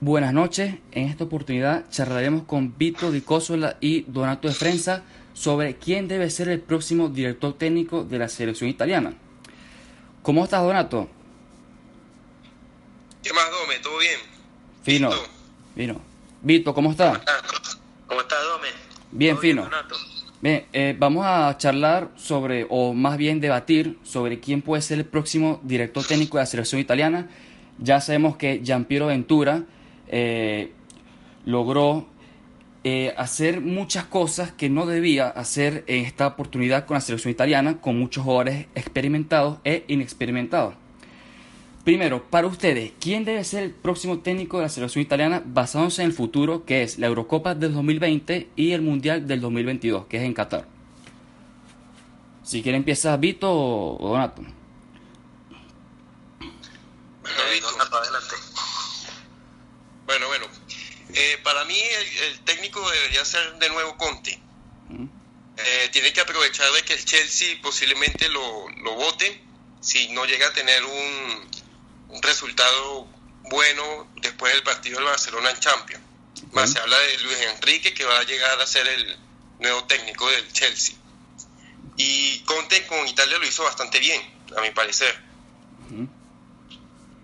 Buenas noches, en esta oportunidad charlaremos con Vito Di Cosola y Donato de Frenza sobre quién debe ser el próximo director técnico de la selección italiana. ¿Cómo estás, Donato? ¿Qué más, Dome? ¿Todo bien? Fino. Vito. Fino. Vito, ¿cómo estás? ¿Cómo estás, Dome? Bien, ¿Todo fino. Donato? Bien, eh, vamos a charlar sobre, o más bien debatir, sobre quién puede ser el próximo director técnico de la selección italiana. Ya sabemos que Giampiero Ventura eh, logró eh, hacer muchas cosas que no debía hacer en esta oportunidad con la selección italiana, con muchos jugadores experimentados e inexperimentados. Primero, para ustedes, ¿quién debe ser el próximo técnico de la selección italiana basándose en el futuro, que es la Eurocopa del 2020 y el Mundial del 2022, que es en Qatar? Si quiere empieza Vito o Donato. Bueno, Vito. adelante. Bueno, bueno. Eh, para mí el, el técnico debería ser de nuevo Conte. Eh, tiene que aprovechar de que el Chelsea posiblemente lo, lo vote si no llega a tener un, un resultado bueno después del partido del Barcelona en Champions. Más se habla de Luis Enrique que va a llegar a ser el nuevo técnico del Chelsea. Y Conte con Italia lo hizo bastante bien, a mi parecer.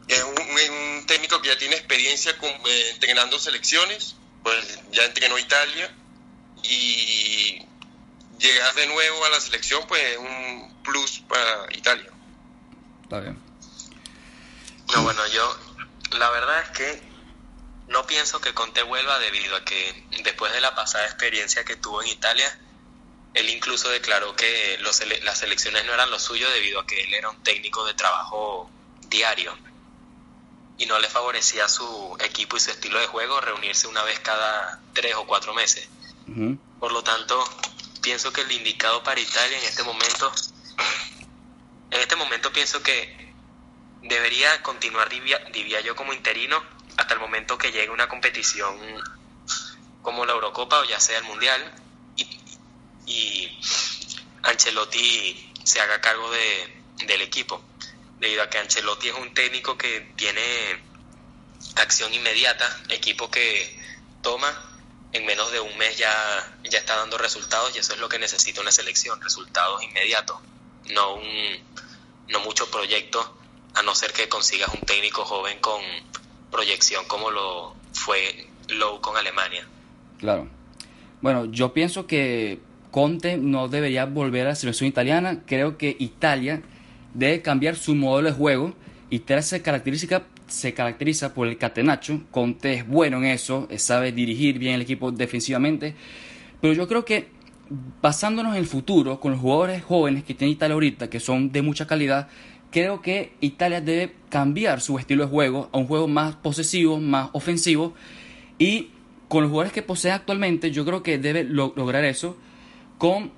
Es un, un técnico que ya tiene experiencia con, eh, entrenando selecciones, pues ya entrenó Italia y llegar de nuevo a la selección pues es un plus para Italia. Está bien. No, bueno, yo la verdad es que no pienso que Conte vuelva debido a que después de la pasada experiencia que tuvo en Italia, él incluso declaró que los las elecciones no eran lo suyo debido a que él era un técnico de trabajo diario y no le favorecía a su equipo y su estilo de juego reunirse una vez cada tres o cuatro meses. Por lo tanto, pienso que el indicado para Italia en este momento, en este momento pienso que debería continuar Divia, Divia yo como interino hasta el momento que llegue una competición como la Eurocopa o ya sea el Mundial y, y Ancelotti se haga cargo de, del equipo, debido a que Ancelotti es un técnico que tiene acción inmediata, equipo que toma en menos de un mes ya, ya está dando resultados y eso es lo que necesita una selección, resultados inmediatos, no un no mucho proyecto, a no ser que consigas un técnico joven con proyección como lo fue Lowe con Alemania. Claro. Bueno, yo pienso que Conte no debería volver a la selección italiana. Creo que Italia debe cambiar su modelo de juego. Italia se caracteriza, se caracteriza por el catenacho. Conte es bueno en eso, eh, sabe dirigir bien el equipo defensivamente. Pero yo creo que basándonos en el futuro, con los jugadores jóvenes que tiene Italia ahorita, que son de mucha calidad, creo que Italia debe cambiar su estilo de juego a un juego más posesivo, más ofensivo. Y con los jugadores que posee actualmente, yo creo que debe lo- lograr eso con,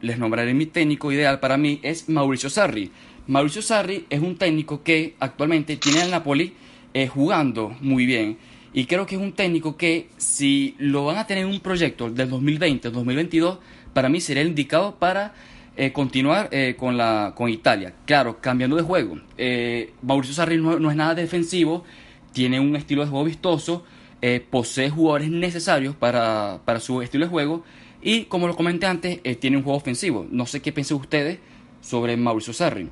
les nombraré mi técnico ideal para mí, es Mauricio Sarri. Mauricio Sarri es un técnico que actualmente tiene al Napoli eh, jugando muy bien. Y creo que es un técnico que si lo van a tener en un proyecto del 2020-2022, para mí sería el indicado para eh, continuar eh, con, la, con Italia. Claro, cambiando de juego. Mauricio Sarri no, no es nada defensivo, tiene un estilo de juego vistoso, posee jugadores necesarios para, para su estilo de juego y como lo comenté antes, eh, tiene un juego ofensivo. No sé qué piensan ustedes sobre Mauricio Sarri.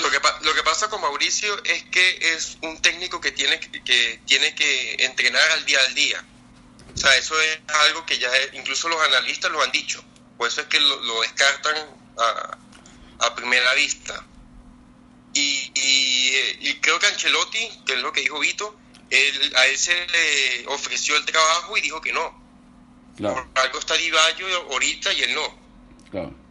Lo que, pasa con Mauricio es que es un técnico que tiene que, que tiene que entrenar al día al día. O sea, eso es algo que ya incluso los analistas lo han dicho. Por eso es que lo, descartan a, primera vista. Y, eh, y creo que Ancelotti, que es lo que dijo Vito, él, a él se le ofreció el trabajo y dijo que no. Claro, Por algo está Di Baggio ahorita y él no. claro.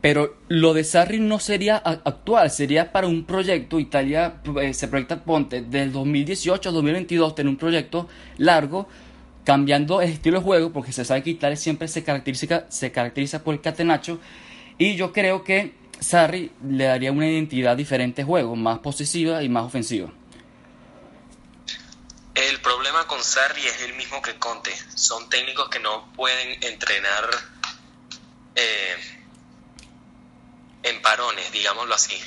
Pero lo de Sarri no sería actual, sería para un proyecto. Italia eh, se proyecta, ponte, del 2018 a 2022, tener un proyecto largo, cambiando el estilo de juego, porque se sabe que Italia siempre se caracteriza, se caracteriza por el catenacho. Y yo creo que Sarri le daría una identidad diferente al juego, más posesiva y más ofensiva. Problema con Sarri es el mismo que Conte. Son técnicos que no pueden entrenar eh, en parones, digámoslo así.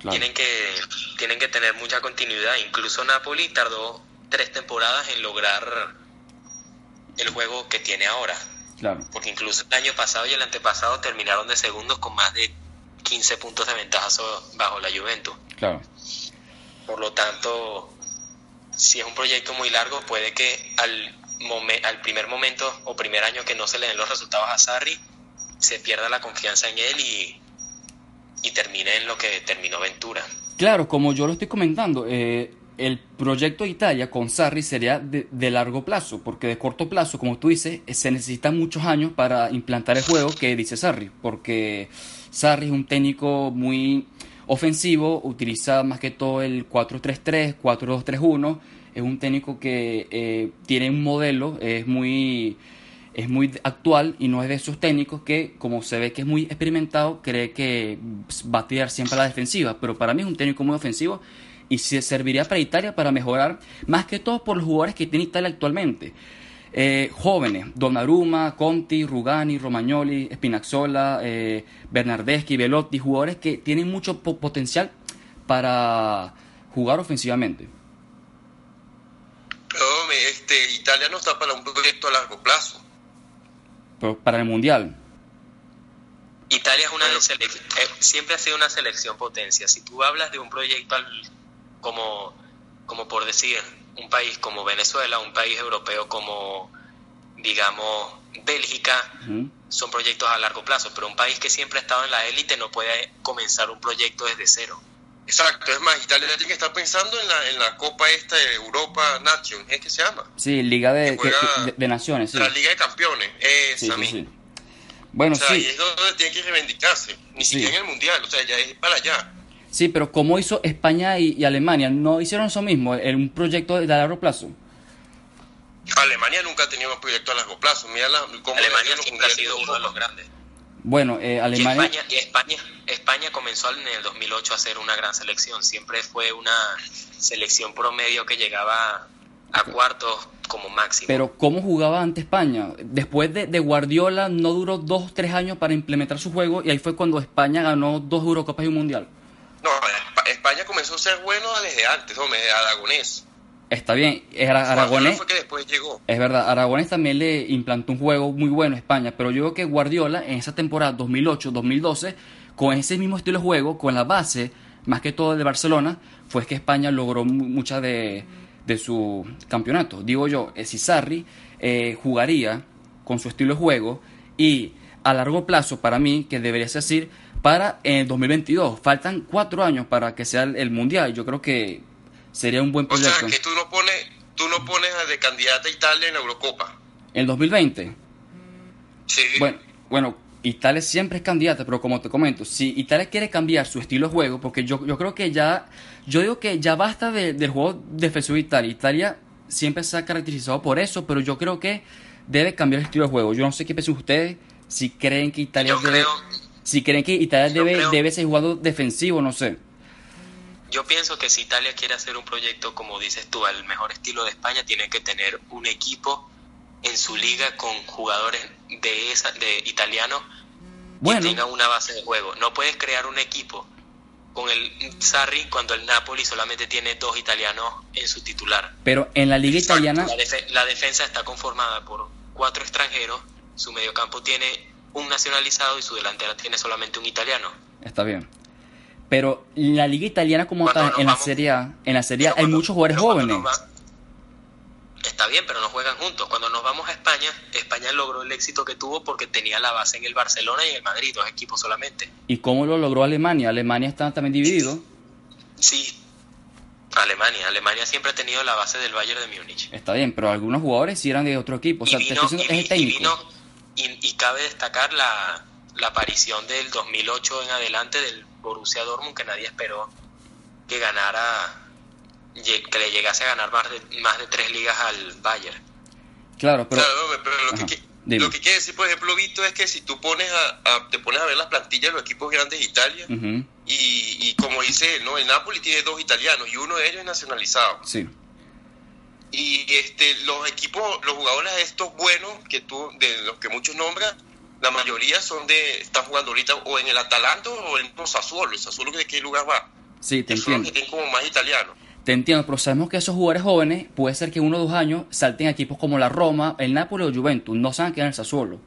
Tienen, que, tienen que tener mucha continuidad. Incluso Napoli tardó tres temporadas en lograr el juego que tiene ahora. Claro. Porque incluso el año pasado y el antepasado terminaron de segundos con más de 15 puntos de ventaja bajo la Juventus. Claro. Por lo tanto, si es un proyecto muy largo, puede que al, al primer momento o primer año que no se le den los resultados a Sarri, se pierda la confianza en él y, y termine en lo que terminó Ventura. Claro, como yo lo estoy comentando, eh, el proyecto de Italia con Sarri sería de, de, largo plazo, porque de corto plazo, como tú dices, se necesitan muchos años para implantar el juego que dice Sarri, porque Sarri es un técnico muy ofensivo, utiliza más que todo el 4-3-3, 4-2-3-1, es un técnico que eh, tiene un modelo, es muy es muy actual y no es de esos técnicos que, como se ve que es muy experimentado, cree que va a tirar siempre a la defensiva. Pero para mí es un técnico muy ofensivo y se serviría para Italia para mejorar, más que todo por los jugadores que tiene Italia actualmente. Eh, jóvenes, Donnarumma, Conti, Rugani, Romagnoli, Spinazzola, eh, Bernardeschi, Velotti, jugadores que tienen mucho potencial para jugar ofensivamente. Pero este, Italia no está para un proyecto a largo plazo para el Mundial. Italia es una eh, siempre ha sido una selección potencia. Si tú hablas de un proyecto como, como por decir, un país como Venezuela, un país europeo como, digamos, Bélgica, son proyectos a largo plazo, pero un país que siempre ha estado en la élite no puede comenzar un proyecto desde cero. Exacto, es más, Italia tiene que estar pensando en la, en la Copa esta de Europa Nation, ¿es que se llama? Sí, Liga de, de, Naciones, sí. La Liga de Campeones, esa sí, sí, Bueno, o sea, Y es donde tiene que reivindicarse, ni siquiera en el Mundial, o sea, ya es para allá. Sí, pero como hizo España y, Alemania, ¿no hicieron eso mismo, en un proyecto de largo plazo? Alemania nunca ha tenido un proyecto a largo plazo. Mira la, Alemania siempre ha sido uno de los grandes. Bueno, eh, Alemania... Y España, España, comenzó en el 2008 a ser una gran selección. Siempre fue una selección promedio que llegaba a cuartos como máximo. Pero ¿cómo jugaba ante España? Después de, Guardiola no duró dos, tres años para implementar su juego y ahí fue cuando España ganó dos Eurocopas y un Mundial. No, España comenzó a ser bueno desde antes, hombre, Aragonés. Está bien, Aragonés. Fue que después llegó. Es verdad, Aragonés también le implantó un juego muy bueno a España, pero yo creo que Guardiola en esa temporada 2008-2012, con ese mismo estilo de juego, con la base, más que todo de Barcelona, fue que España logró mucha de, de su campeonato. Digo yo, si Sarri eh, jugaría con su estilo de juego y a largo plazo, para mí, que debería ser así, para en 2022. Faltan cuatro años para que sea el Mundial. Yo creo que Sería un buen proyecto. O sea, que tú no pones, tú no pones de candidata a Italia en la Eurocopa. ¿En 2020? Sí. Bueno, bueno, Italia siempre es candidata, pero como te comento, si Italia quiere cambiar su estilo de juego, porque yo, yo creo que ya, yo digo que ya basta del juego defensivo de Italia. Italia siempre se ha caracterizado por eso, pero yo creo que debe cambiar el estilo de juego. Yo no sé qué piensan ustedes, si creen que Italia debe, si creen que Italia debe, debe ser jugado defensivo, no sé. Yo pienso que si Italia quiere hacer un proyecto, como dices tú, al mejor estilo de España, tiene que tener un equipo en su liga con jugadores de esa, de italianos que tengan una base de juego. No puedes crear un equipo con el Sarri cuando el Napoli solamente tiene dos italianos en su titular. Pero en la liga italiana... La, defensa está conformada por cuatro extranjeros, su mediocampo tiene un nacionalizado y su delantera tiene solamente un italiano. Está bien. Pero la liga italiana como tal, en la Serie A, en la Serie hay muchos jugadores jóvenes. está bien, pero no juegan juntos. Cuando nos vamos a España, España logró el éxito que tuvo porque tenía la base en el Barcelona y en el Madrid, dos equipos solamente. ¿Y cómo lo logró Alemania? Alemania está también dividido. Sí, Alemania. Alemania siempre ha tenido la base del Bayern de Múnich. Está bien, pero algunos jugadores sí eran de otro equipo. O sea, y, y, cabe destacar la, la aparición del 2008 en adelante del Borussia Dortmund que nadie esperó que ganara que le llegase a ganar más de, más de tres ligas al Bayern. Claro, pero, lo, que, lo, que, quiere decir, por ejemplo, Vito, es que si tú pones a, te pones a ver las plantillas de los equipos grandes de Italia, y, como dice no, el Napoli tiene dos italianos y uno de ellos es nacionalizado. Sí. Y este, los equipos, los jugadores estos buenos que tú, de los que muchos nombran, la mayoría son de, están jugando ahorita o en el Atalanta o en el Sassuolo. ¿El Sassuolo de qué lugar va? Sí, te entiendo. que tienen como más italianos. Te entiendo, pero sabemos que esos jugadores jóvenes puede ser que uno o dos años salten a equipos como la Roma, el Napoli o Juventus, no a quedar en el Sassuolo.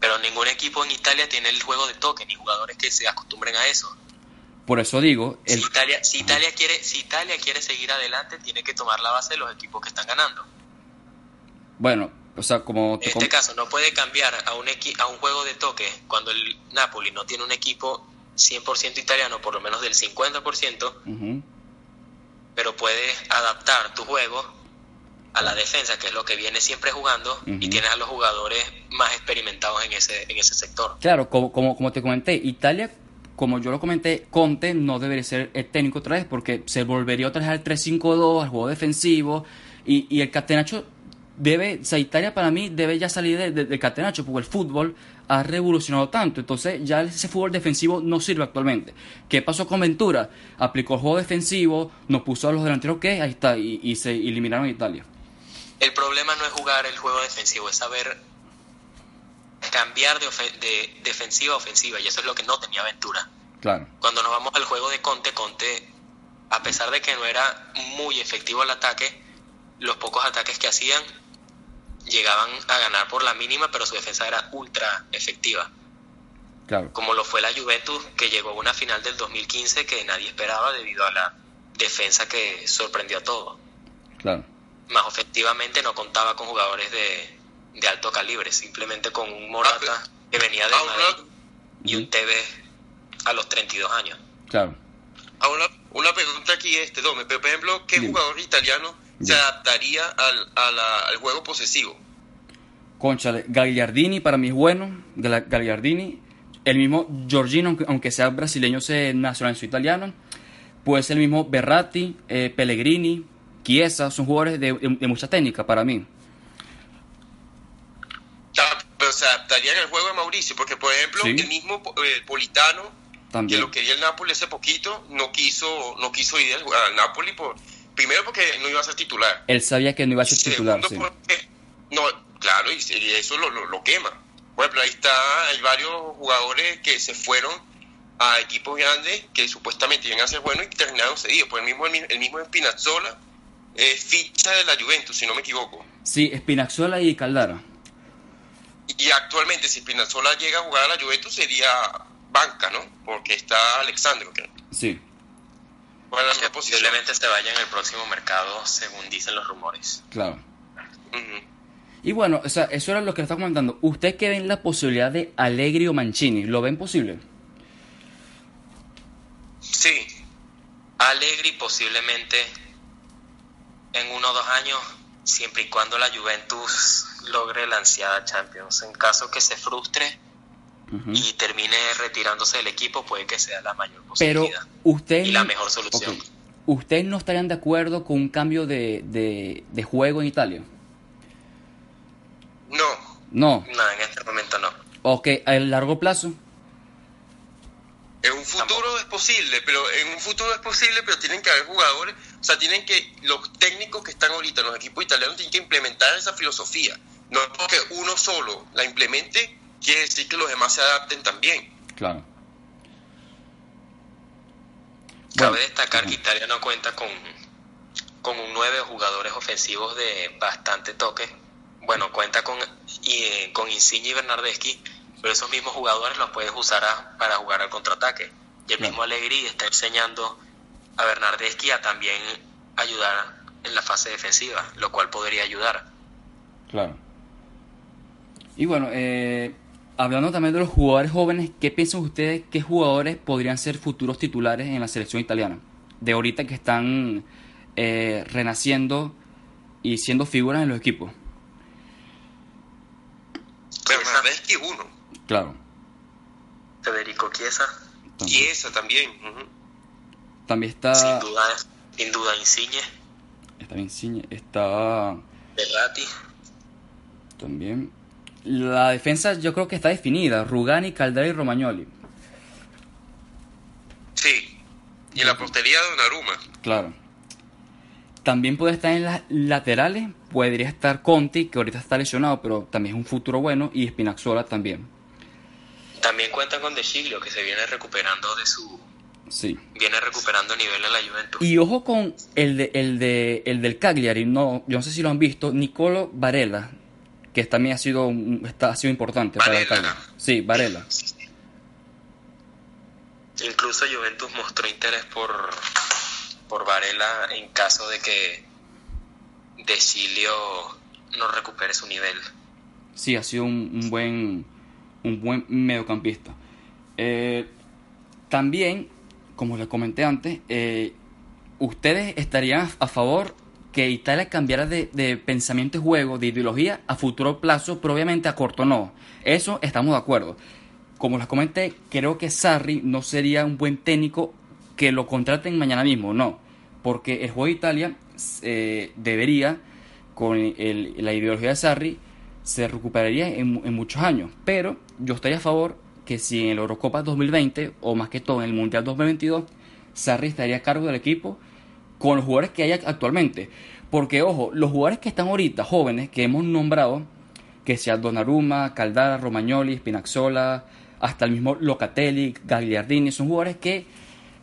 Pero ningún equipo en Italia tiene el juego de toque, ni jugadores que se acostumbren a eso. Por eso digo... Si, Italia, si, Italia quiere, si Italia quiere seguir adelante, tiene que tomar la base de los equipos que están ganando. Bueno, o sea, como... En este caso, no puede cambiar a un, a un juego de toque cuando el Napoli no tiene un equipo 100% italiano, por lo menos del 50%, pero puedes adaptar tu juego a la defensa, que es lo que viene siempre jugando, y tienes a los jugadores más experimentados en ese, en ese sector. Claro, como, como, como te comenté, Italia, como yo lo comenté, Conte no debería ser el técnico otra vez, porque se volvería otra vez al 3-5-2, al juego defensivo, y, y el Catenacho debe, o sea, Italia para mí debe ya salir del catenacho, porque el fútbol ha revolucionado tanto, entonces ya ese fútbol defensivo no sirve actualmente. ¿Qué pasó con Ventura? Aplicó el juego defensivo, nos puso a los delanteros que ahí está, y, se eliminaron a Italia. El problema no es jugar el juego defensivo, es saber cambiar de, de defensiva a ofensiva, y eso es lo que no tenía Ventura. Claro. Cuando nos vamos al juego de Conte, Conte, a pesar de que no era muy efectivo el ataque, los pocos ataques que hacían llegaban a ganar por la mínima, pero su defensa era ultra efectiva. Claro. Como lo fue la Juventus, que llegó a una final del 2015 que nadie esperaba debido a la defensa que sorprendió a todos. Claro. Más efectivamente no contaba con jugadores de, de alto calibre, simplemente con un Morata que venía de Madrid y un TV a los 32 años. Claro. Ahora, una pregunta aquí, este, Dome, pero por ejemplo, ¿qué jugador italiano se adaptaría al, al juego posesivo. Concha, Gagliardini para mí es bueno, de Gagliardini. El mismo Giorgino, aunque, sea brasileño, se nacionalizó italiano. Puede ser el mismo Berratti, eh, Pellegrini, Chiesa, son jugadores de, mucha técnica para mí. Pero se adaptaría al juego de Mauricio, porque por ejemplo, el mismo eh, Politano, que lo quería el Napoli hace poquito, no quiso, no quiso ir al, al Napoli por primero porque no iba a ser titular. Él sabía que no iba a ser titular. Sí. no, claro, y, eso lo, lo, quema. Por ejemplo, ahí está, hay varios jugadores que se fueron a equipos grandes que supuestamente iban a ser buenos y terminaron cedidos. Por el mismo, el mismo Spinazzola es ficha de la Juventus, si no me equivoco. Sí, Spinazzola y Caldara. Y, actualmente, si Spinazzola llega a jugar a la Juventus, sería banca, ¿no? Porque está Alexandro, creo. Sí. Bueno, posiblemente se vaya en el próximo mercado, según dicen los rumores. Claro. Y bueno, o sea, eso era lo que le estaba comentando. ¿Usted qué ven la posibilidad de Allegri o Mancini? ¿Lo ven posible? Sí. Allegri posiblemente en uno o dos años, siempre y cuando la Juventus logre la ansiada Champions. En caso que se frustre, y termine retirándose del equipo, puede que sea la mayor posibilidad. Pero usted y la mejor solución. ¿Ustedes no estarían de acuerdo con un cambio de, de, juego en Italia? No. No. No, en este momento no. Ok, a largo plazo. En un futuro es posible, pero en un futuro es posible, pero tienen que haber jugadores, o sea, tienen que los técnicos que están ahorita en los equipos italianos tienen que implementar esa filosofía. No es porque uno solo la implemente quiere decir que los demás se adapten también. Claro. Cabe destacar que Italia no cuenta con, con un nueve jugadores ofensivos de bastante toque. Bueno, cuenta con, y, eh, con Insigne y Bernardeschi, pero esos mismos jugadores los puedes usar para jugar al contraataque. Y el mismo Allegri está enseñando a Bernardeschi a también ayudar en la fase defensiva, lo cual podría ayudar. Claro. Y bueno, eh, hablando también de los jugadores jóvenes, ¿qué piensan ustedes qué jugadores podrían ser futuros titulares en la selección italiana? De ahorita que están eh, renaciendo y siendo figuras en los equipos. Bernardeschi uno. Claro. Federico Chiesa. Chiesa también. También está. Sin duda, sin duda Insigne. Está Insigne. Está. Berrati. También. La defensa yo creo que está definida. Rugani, Caldera y Romagnoli. Sí. Y en la portería de Donnarumma. Claro. También puede estar en las laterales. Podría estar Conti, que ahorita está lesionado, pero también es un futuro bueno. Y Spinazzola también. También cuentan con De Giglio, que se viene recuperando de su... Sí. Viene recuperando nivel en la Juventus. Y ojo con el, de, el, de, el del Cagliari. No, yo no sé si lo han visto. Nicolo Varela, que también ha sido, está, ha sido importante para el Cagliari. Sí, Varela. Incluso Juventus mostró interés por, por Varela en caso de que De Chilio no recupere su nivel. Sí, ha sido un, un buen un buen mediocampista. Eh, también, como les comenté antes, eh, ustedes estarían a favor que Italia cambiara de, de, pensamiento y juego, de ideología a futuro plazo, pero obviamente a corto no. Eso estamos de acuerdo. Como les comenté, creo que Sarri no sería un buen técnico que lo contraten mañana mismo, no. Porque el juego de Italia eh, debería, con la ideología de Sarri, se recuperaría en, en, muchos años. Pero yo estaría a favor que si en el Eurocopa 2020, o más que todo en el Mundial 2022, Sarri estaría a cargo del equipo con los jugadores que hay actualmente. Porque, ojo, los jugadores que están ahorita, jóvenes, que hemos nombrado, que sea Donnarumma, Caldara, Romagnoli, Spinazzola, hasta el mismo Locatelli, Gagliardini, son jugadores que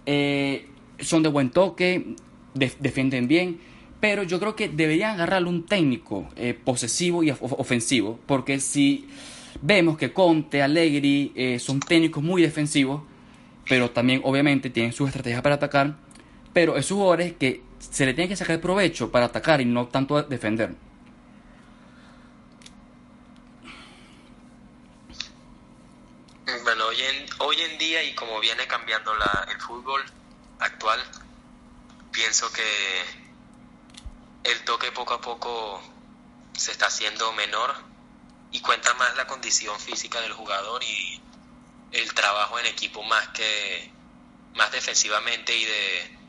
eh, son de buen toque, de, defienden bien, pero yo creo que deberían agarrarle un técnico eh, posesivo y of ofensivo, porque si vemos que Conte, Allegri eh, son técnicos muy defensivos, pero también obviamente tienen sus estrategias para atacar, pero esos jugadores que se le tiene que sacar provecho para atacar y no tanto defender. Bueno, hoy en, hoy en día y como viene cambiando la, el fútbol actual, pienso que el toque poco a poco se está haciendo menor y cuenta más la condición física del jugador y el trabajo en equipo más que más defensivamente y de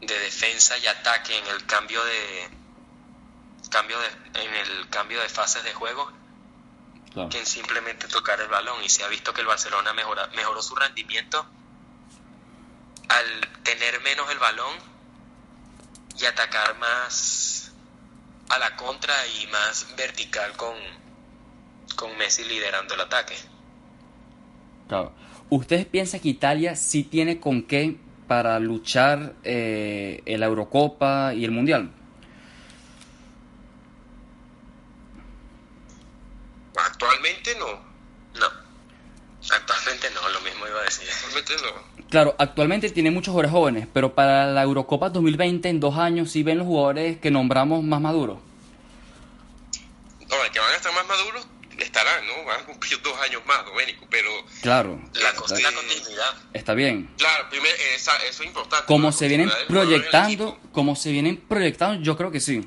de defensa y ataque en el cambio de cambio de en el cambio de fases de juego claro. que en simplemente tocar el balón y se ha visto que el Barcelona mejora, mejoró su rendimiento al tener menos el balón y atacar más a la contra y más vertical con, con Messi liderando el ataque. Claro. ¿Ustedes piensan que Italia sí tiene con qué para luchar eh, en la Eurocopa y el Mundial? Actualmente no. No. Actualmente no, lo mismo iba a decir. Actualmente no. Claro, actualmente tiene muchos jugadores jóvenes, pero para la Eurocopa 2020 en dos años sí ven los jugadores que nombramos más maduros. No, el que van a estar más maduros estarán, ¿no? Van a cumplir dos años más, Domenico, pero... Claro. La, la continuidad. Está bien. Claro, primero, esa, eso es importante. Como se vienen proyectando, como se vienen proyectando, yo creo que sí.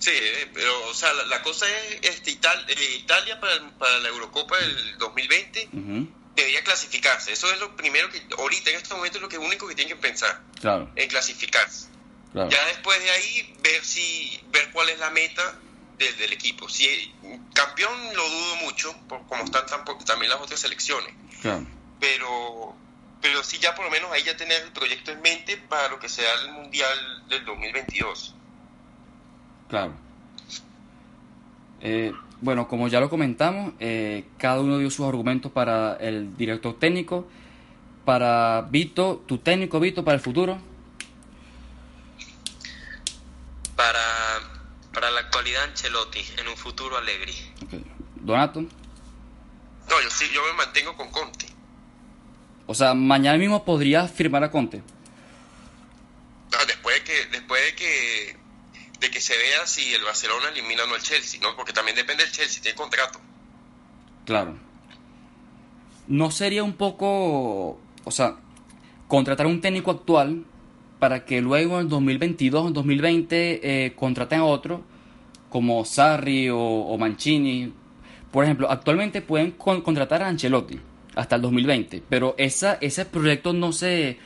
Sí, pero, o sea, la, la cosa es, este, Ital, eh, Italia para, el, para, la Eurocopa del 2020 uh -huh. debería clasificarse. Eso es lo primero que, ahorita en este momento es lo que único que tienen que pensar. Claro. En clasificarse. Claro. Ya después de ahí, ver si ver cuál es la meta del, del equipo. Si campeón lo dudo mucho, por como están también las otras selecciones. Claro. Pero pero sí ya por lo menos ahí ya tener el proyecto en mente para lo que sea el Mundial del 2022. Claro. Eh, bueno, como ya lo comentamos, eh, cada uno dio sus argumentos para el director técnico. Para Vito, tu técnico Vito para el futuro. Para, para la actualidad Ancelotti, en un futuro Allegri. Okay. Donato. No, yo sí, yo me mantengo con Conte. O sea, mañana mismo podría firmar a Conte. No, después de que, después de que, se vea si el Barcelona elimina o no al Chelsea, ¿no? Porque también depende del Chelsea, tiene contrato. Claro. ¿No sería un poco, o sea, contratar un técnico actual para que luego en 2022 o en 2020 eh, contraten a otro como Sarri o, Mancini. Por ejemplo, actualmente pueden contratar a Ancelotti hasta el 2020, pero esa, ese proyecto no se,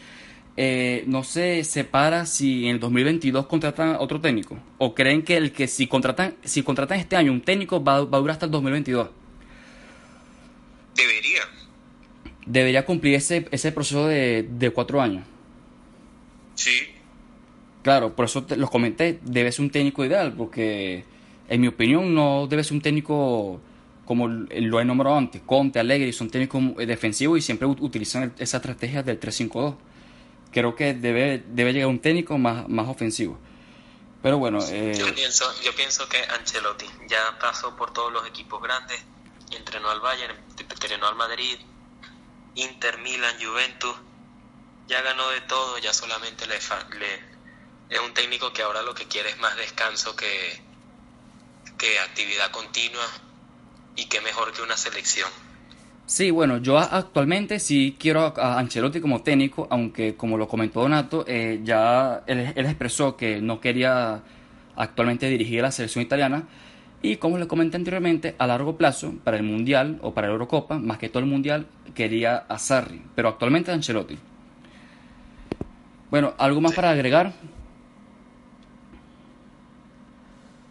eh, no se separa si en el 2022 contratan otro técnico. ¿O creen que el que si contratan, si contratan este año un técnico va, va a durar hasta el 2022? Debería. Debería cumplir ese, ese proceso de, de cuatro años. Sí. Claro, por eso los comenté, debe ser un técnico ideal, porque en mi opinión no debe ser un técnico como lo he nombrado antes, Conte, Alegre, son técnicos defensivos y siempre utilizan esa estrategia del 3-5-2. Creo que debe, debe llegar un técnico más, más ofensivo. Pero bueno... Eh... Yo, pienso, yo pienso que Ancelotti ya pasó por todos los equipos grandes, entrenó al Bayern, entrenó al Madrid, Inter, Milan, Juventus, ya ganó de todo, ya solamente le, le es un técnico que ahora lo que quiere es más descanso que, que actividad continua y que mejor que una selección. Sí, bueno, yo actualmente sí quiero a Ancelotti como técnico, aunque como lo comentó Donato, eh, ya él, él, expresó que no quería actualmente dirigir a la selección italiana y como les comenté anteriormente, a largo plazo, para el Mundial o para la Eurocopa, más que todo el Mundial, quería a Sarri, pero actualmente a Ancelotti. Bueno, ¿algo más para agregar?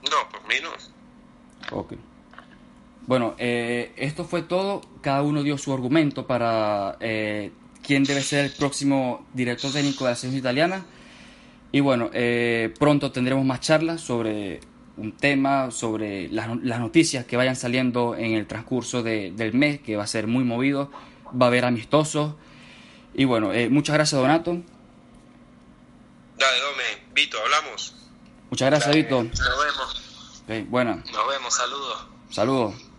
No, por mí no. Ok. Bueno, eh, esto fue todo. Cada uno dio su argumento para eh, quién debe ser el próximo director técnico de la selección italiana. Y bueno, eh, pronto tendremos más charlas sobre un tema, sobre las, noticias que vayan saliendo en el transcurso del mes, que va a ser muy movido. Va a haber amistosos. Y bueno, muchas gracias, Donato. Dale, Dome. Vito, hablamos. Muchas gracias, Vito. Nos vemos. Okay, bueno. Nos vemos, saludos. Saludos.